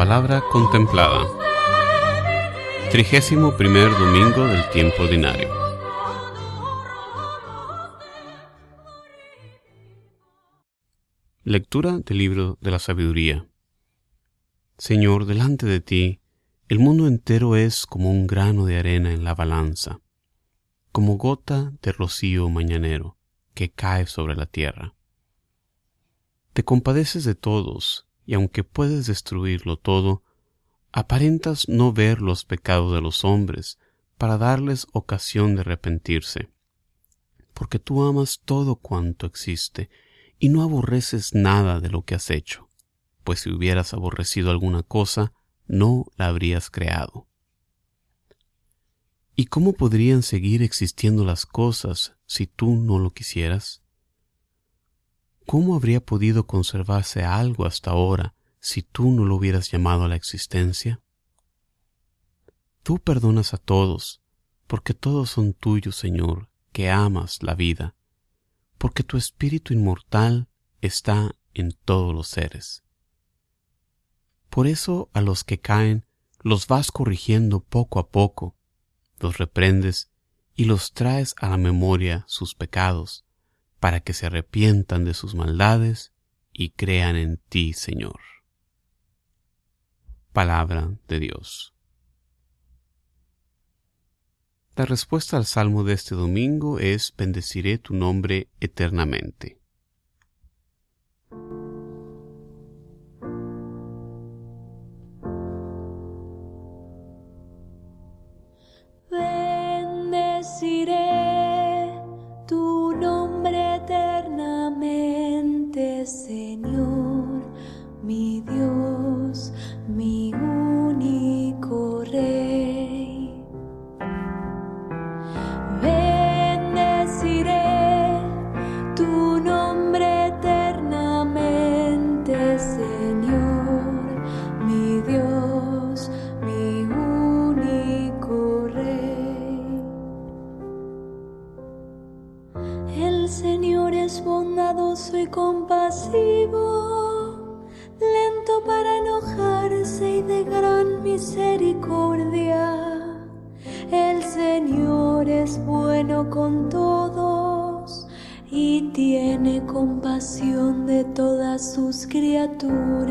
La palabra contemplada. Trigésimo primer domingo del tiempo ordinario. Lectura del libro de la sabiduría. Señor, delante de ti, el mundo entero es como un grano de arena en la balanza, como gota de rocío mañanero que cae sobre la tierra. Te compadeces de todos, y aunque puedes destruirlo todo, aparentas no ver los pecados de los hombres para darles ocasión de arrepentirse, porque tú amas todo cuanto existe y no aborreces nada de lo que has hecho, pues si hubieras aborrecido alguna cosa, no la habrías creado. ¿Y cómo podrían seguir existiendo las cosas si tú no lo quisieras? ¿Cómo habría podido conservarse algo hasta ahora si tú no lo hubieras llamado a la existencia? Tú perdonas a todos, porque todos son tuyos, Señor, que amas la vida porque tu espíritu inmortal está en todos los seres. Por eso a los que caen los vas corrigiendo poco a poco, los reprendes y los traes a la memoria sus pecados, para que se arrepientan de sus maldades y crean en ti, Señor. Palabra de Dios. La respuesta al salmo de este domingo es bendeciré tu nombre eternamente. Bendeciré mi Dios, El Señor es bueno con todos y tiene compasión de todas sus criaturas.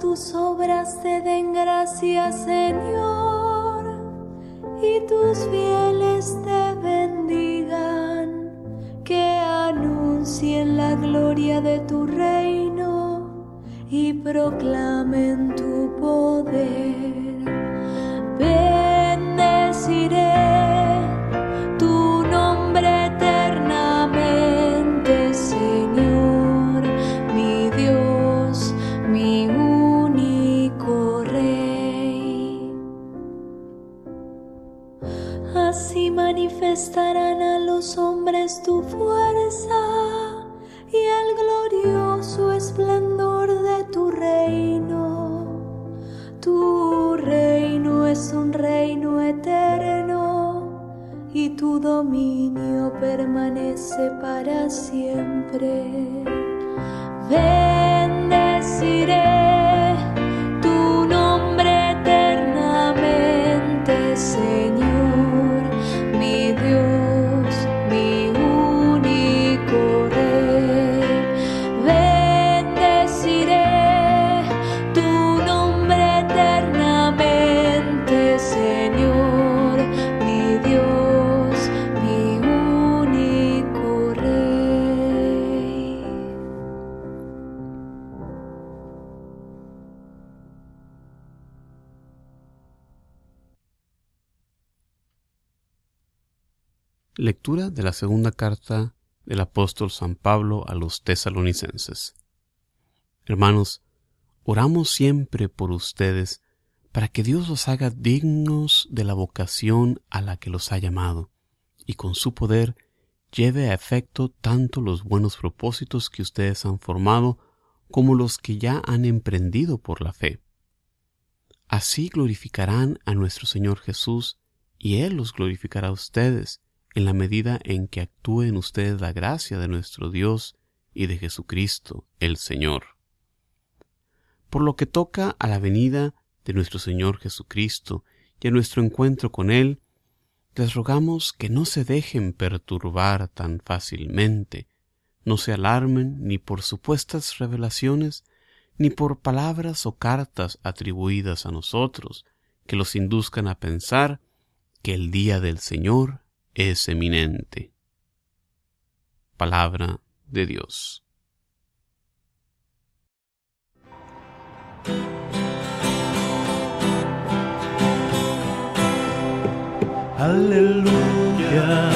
Tus obras te den gracias, Señor, y tus fieles te bendigan. Que anuncien la gloria de tu reino y proclamen tu poder. Bendeciré manifestarán a los hombres tu fuerza y el glorioso esplendor de tu reino. Tu reino es un reino eterno y tu dominio permanece para siempre. Bendeciré Lectura de la segunda carta del apóstol San Pablo a los tesalonicenses. Hermanos, oramos siempre por ustedes para que Dios los haga dignos de la vocación a la que los ha llamado, y con su poder lleve a efecto tanto los buenos propósitos que ustedes han formado como los que ya han emprendido por la fe. Así glorificarán a nuestro Señor Jesús y Él los glorificará a ustedes en la medida en que actúe en ustedes la gracia de nuestro Dios y de Jesucristo el Señor. Por lo que toca a la venida de nuestro Señor Jesucristo y a nuestro encuentro con Él, les rogamos que no se dejen perturbar tan fácilmente, no se alarmen ni por supuestas revelaciones, ni por palabras o cartas atribuidas a nosotros, que los induzcan a pensar que el día del Señor es eminente. Palabra de Dios. Aleluya.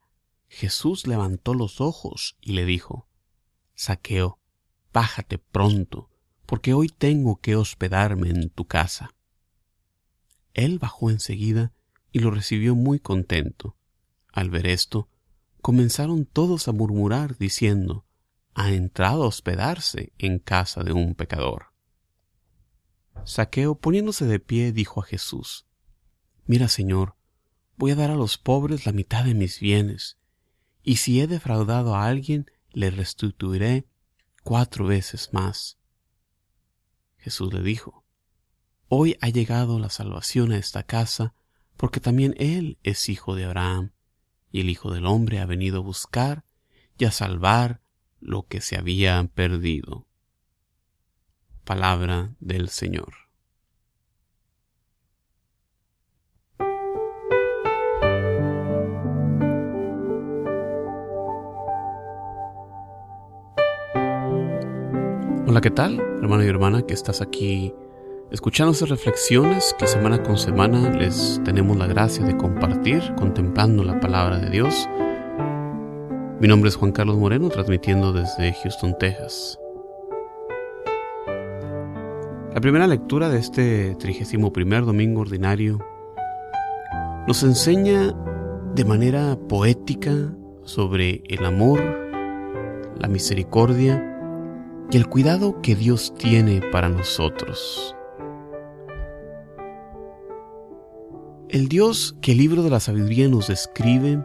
Jesús levantó los ojos y le dijo, Saqueo, bájate pronto, porque hoy tengo que hospedarme en tu casa. Él bajó enseguida y lo recibió muy contento. Al ver esto, comenzaron todos a murmurar diciendo, ha entrado a hospedarse en casa de un pecador. Saqueo, poniéndose de pie, dijo a Jesús, Mira, Señor, voy a dar a los pobres la mitad de mis bienes, y si he defraudado a alguien, le restituiré cuatro veces más. Jesús le dijo, Hoy ha llegado la salvación a esta casa, porque también él es hijo de Abraham, y el Hijo del Hombre ha venido a buscar y a salvar lo que se había perdido. Palabra del Señor. ¿Qué tal, hermano y hermana que estás aquí escuchando estas reflexiones que semana con semana les tenemos la gracia de compartir, contemplando la palabra de Dios? Mi nombre es Juan Carlos Moreno, transmitiendo desde Houston, Texas. La primera lectura de este 31 domingo ordinario nos enseña de manera poética sobre el amor, la misericordia y el cuidado que Dios tiene para nosotros. El Dios que el libro de la sabiduría nos describe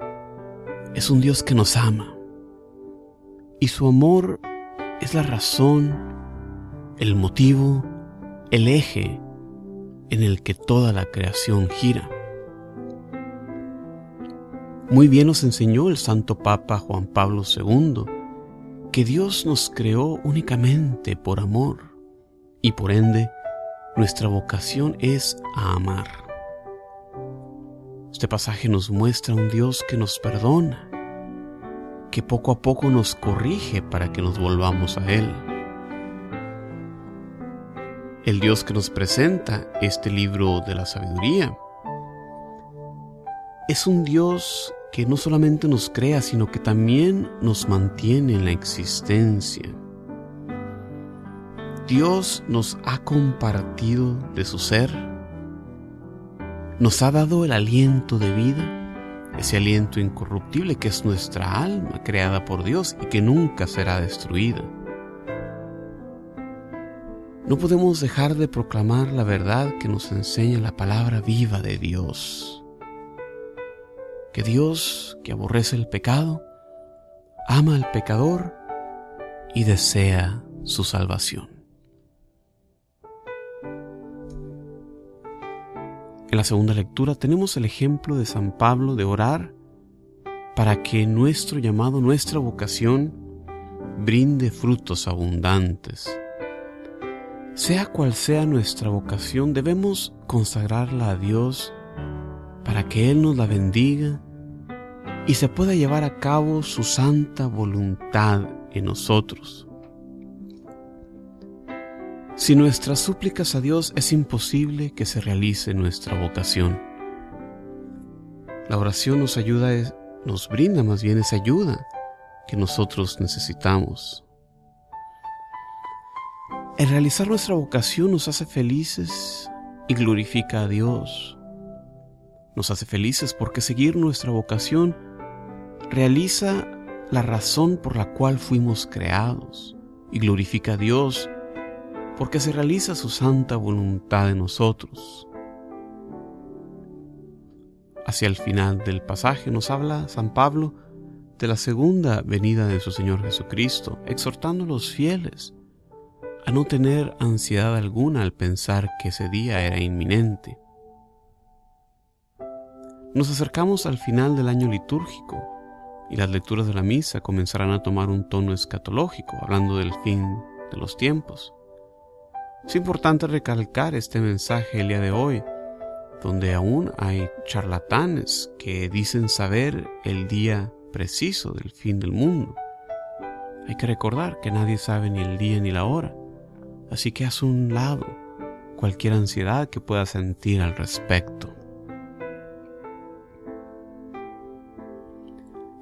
es un Dios que nos ama. Y su amor es la razón, el motivo, el eje en el que toda la creación gira. Muy bien nos enseñó el Santo Papa Juan Pablo II que Dios nos creó únicamente por amor y por ende nuestra vocación es a amar. Este pasaje nos muestra un Dios que nos perdona, que poco a poco nos corrige para que nos volvamos a Él. El Dios que nos presenta este libro de la sabiduría es un Dios que no solamente nos crea, sino que también nos mantiene en la existencia. Dios nos ha compartido de su ser, nos ha dado el aliento de vida, ese aliento incorruptible que es nuestra alma creada por Dios y que nunca será destruida. No podemos dejar de proclamar la verdad que nos enseña la palabra viva de Dios que Dios, que aborrece el pecado, ama al pecador y desea su salvación. En la segunda lectura tenemos el ejemplo de San Pablo de orar para que nuestro llamado, nuestra vocación, brinde frutos abundantes. Sea cual sea nuestra vocación, debemos consagrarla a Dios para que Él nos la bendiga y se pueda llevar a cabo su santa voluntad en nosotros. Sin nuestras súplicas a Dios es imposible que se realice nuestra vocación. La oración nos ayuda, nos brinda más bien esa ayuda que nosotros necesitamos. El realizar nuestra vocación nos hace felices y glorifica a Dios. Nos hace felices porque seguir nuestra vocación realiza la razón por la cual fuimos creados y glorifica a Dios porque se realiza su santa voluntad en nosotros. Hacia el final del pasaje nos habla San Pablo de la segunda venida de su Señor Jesucristo, exhortando a los fieles a no tener ansiedad alguna al pensar que ese día era inminente. Nos acercamos al final del año litúrgico y las lecturas de la misa comenzarán a tomar un tono escatológico, hablando del fin de los tiempos. Es importante recalcar este mensaje el día de hoy, donde aún hay charlatanes que dicen saber el día preciso del fin del mundo. Hay que recordar que nadie sabe ni el día ni la hora, así que haz un lado cualquier ansiedad que puedas sentir al respecto.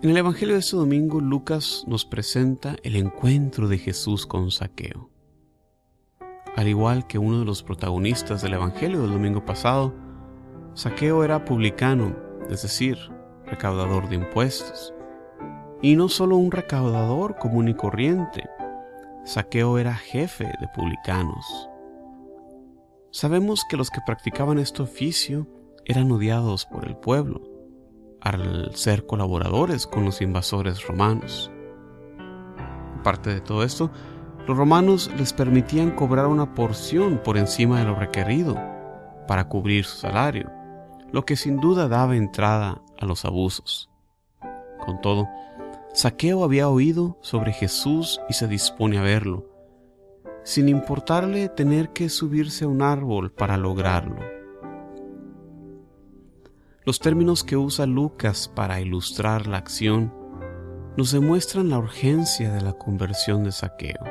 En el Evangelio de este domingo, Lucas nos presenta el encuentro de Jesús con Saqueo. Al igual que uno de los protagonistas del Evangelio del domingo pasado, Saqueo era publicano, es decir, recaudador de impuestos. Y no solo un recaudador común y corriente, Saqueo era jefe de publicanos. Sabemos que los que practicaban este oficio eran odiados por el pueblo, al ser colaboradores con los invasores romanos. Aparte de todo esto, los romanos les permitían cobrar una porción por encima de lo requerido para cubrir su salario, lo que sin duda daba entrada a los abusos. Con todo, Saqueo había oído sobre Jesús y se dispone a verlo, sin importarle tener que subirse a un árbol para lograrlo. Los términos que usa Lucas para ilustrar la acción nos demuestran la urgencia de la conversión de Saqueo.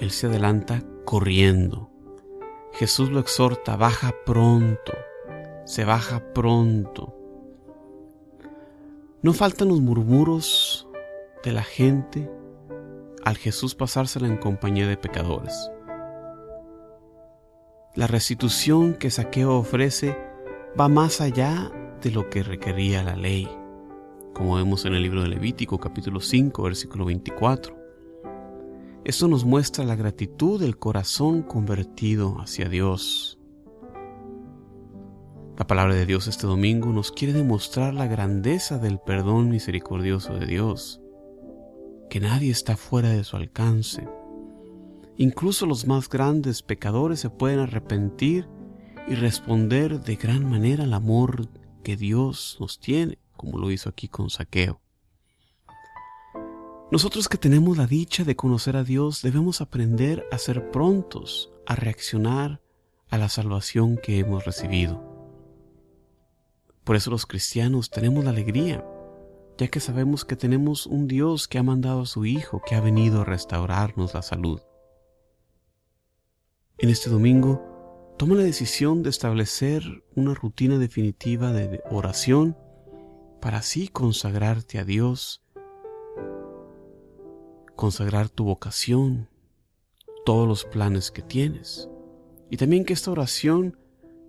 Él se adelanta corriendo. Jesús lo exhorta, baja pronto, se baja pronto. No faltan los murmuros de la gente al Jesús pasársela en compañía de pecadores. La restitución que Saqueo ofrece va más allá de lo que requería la ley, como vemos en el libro de Levítico capítulo 5 versículo 24. Esto nos muestra la gratitud del corazón convertido hacia Dios. La palabra de Dios este domingo nos quiere demostrar la grandeza del perdón misericordioso de Dios, que nadie está fuera de su alcance. Incluso los más grandes pecadores se pueden arrepentir y responder de gran manera al amor que Dios nos tiene, como lo hizo aquí con Saqueo. Nosotros que tenemos la dicha de conocer a Dios debemos aprender a ser prontos a reaccionar a la salvación que hemos recibido. Por eso los cristianos tenemos la alegría, ya que sabemos que tenemos un Dios que ha mandado a su Hijo, que ha venido a restaurarnos la salud. En este domingo, toma la decisión de establecer una rutina definitiva de oración para así consagrarte a Dios, consagrar tu vocación, todos los planes que tienes, y también que esta oración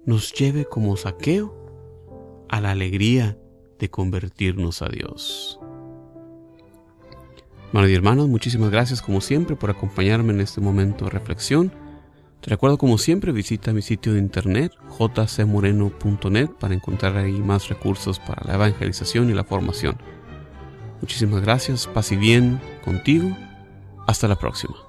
nos lleve como saqueo a la alegría de convertirnos a Dios. Hermanos y hermanos, muchísimas gracias como siempre por acompañarme en este momento de reflexión. Te recuerdo como siempre visita mi sitio de internet jcmoreno.net para encontrar ahí más recursos para la evangelización y la formación. Muchísimas gracias, paz bien contigo. Hasta la próxima.